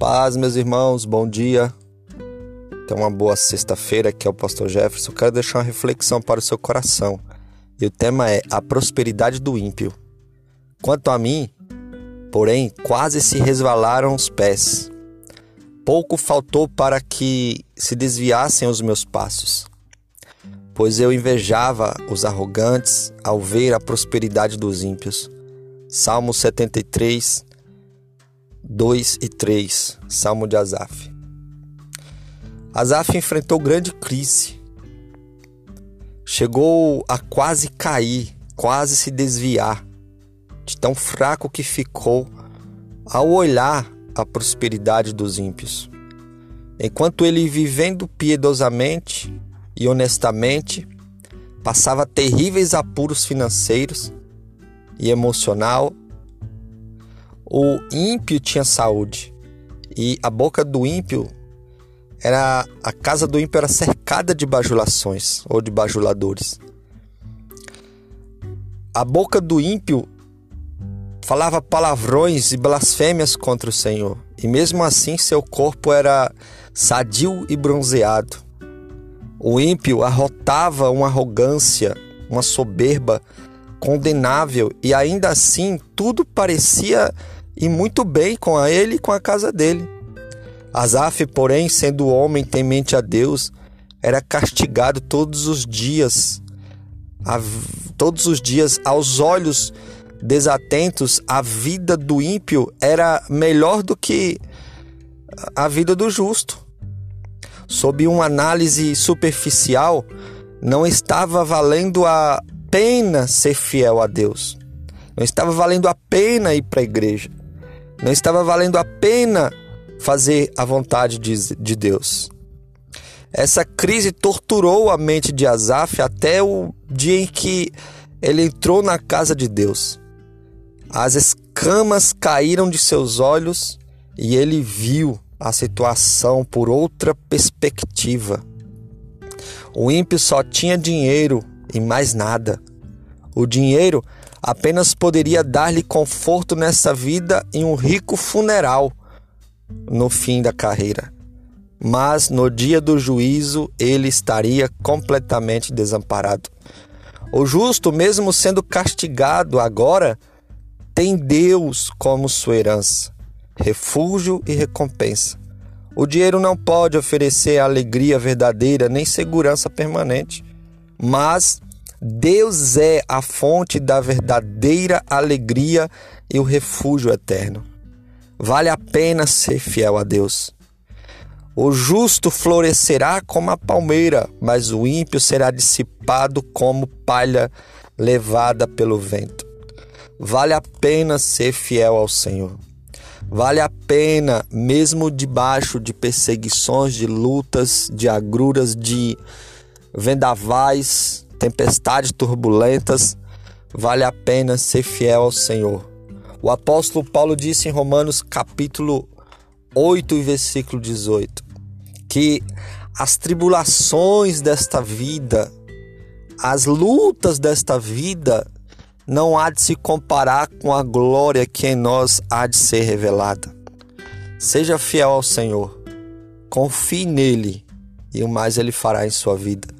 Paz, meus irmãos, bom dia. Tenha uma boa sexta-feira, aqui é o Pastor Jefferson. Quero deixar uma reflexão para o seu coração. E o tema é a prosperidade do ímpio. Quanto a mim, porém, quase se resvalaram os pés. Pouco faltou para que se desviassem os meus passos, pois eu invejava os arrogantes ao ver a prosperidade dos ímpios. Salmo 73, 2 e 3, Salmo de Asaf. Asaf enfrentou grande crise. Chegou a quase cair, quase se desviar, de tão fraco que ficou ao olhar a prosperidade dos ímpios. Enquanto ele vivendo piedosamente e honestamente, passava terríveis apuros financeiros e emocional o ímpio tinha saúde e a boca do ímpio era a casa do ímpio era cercada de bajulações ou de bajuladores. A boca do ímpio falava palavrões e blasfêmias contra o Senhor, e mesmo assim seu corpo era sadio e bronzeado. O ímpio arrotava uma arrogância, uma soberba condenável, e ainda assim tudo parecia e muito bem com ele e com a casa dele. Asaf, porém, sendo homem temente a Deus, era castigado todos os dias, a, todos os dias aos olhos desatentos, a vida do ímpio era melhor do que a vida do justo. Sob uma análise superficial, não estava valendo a pena ser fiel a Deus. Não estava valendo a pena ir para a igreja. Não estava valendo a pena fazer a vontade de, de Deus. Essa crise torturou a mente de Asaf até o dia em que ele entrou na casa de Deus. As escamas caíram de seus olhos e ele viu a situação por outra perspectiva. O ímpio só tinha dinheiro e mais nada. O dinheiro apenas poderia dar-lhe conforto nessa vida e um rico funeral no fim da carreira. Mas no dia do juízo ele estaria completamente desamparado. O justo, mesmo sendo castigado agora, tem Deus como sua herança, refúgio e recompensa. O dinheiro não pode oferecer alegria verdadeira nem segurança permanente, mas Deus é a fonte da verdadeira alegria e o refúgio eterno. Vale a pena ser fiel a Deus. O justo florescerá como a palmeira, mas o ímpio será dissipado como palha levada pelo vento. Vale a pena ser fiel ao Senhor. Vale a pena, mesmo debaixo de perseguições, de lutas, de agruras, de vendavais, tempestades turbulentas, vale a pena ser fiel ao Senhor. O apóstolo Paulo disse em Romanos capítulo 8 versículo 18 que as tribulações desta vida, as lutas desta vida, não há de se comparar com a glória que em nós há de ser revelada. Seja fiel ao Senhor, confie nele e o mais ele fará em sua vida.